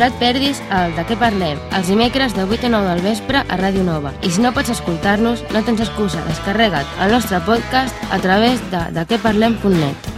No et perdis el De què parlem, els dimecres de 8 a 9 del vespre a Ràdio Nova. I si no pots escoltar-nos, no tens excusa, descarrega't el nostre podcast a través de dequeparlem.net.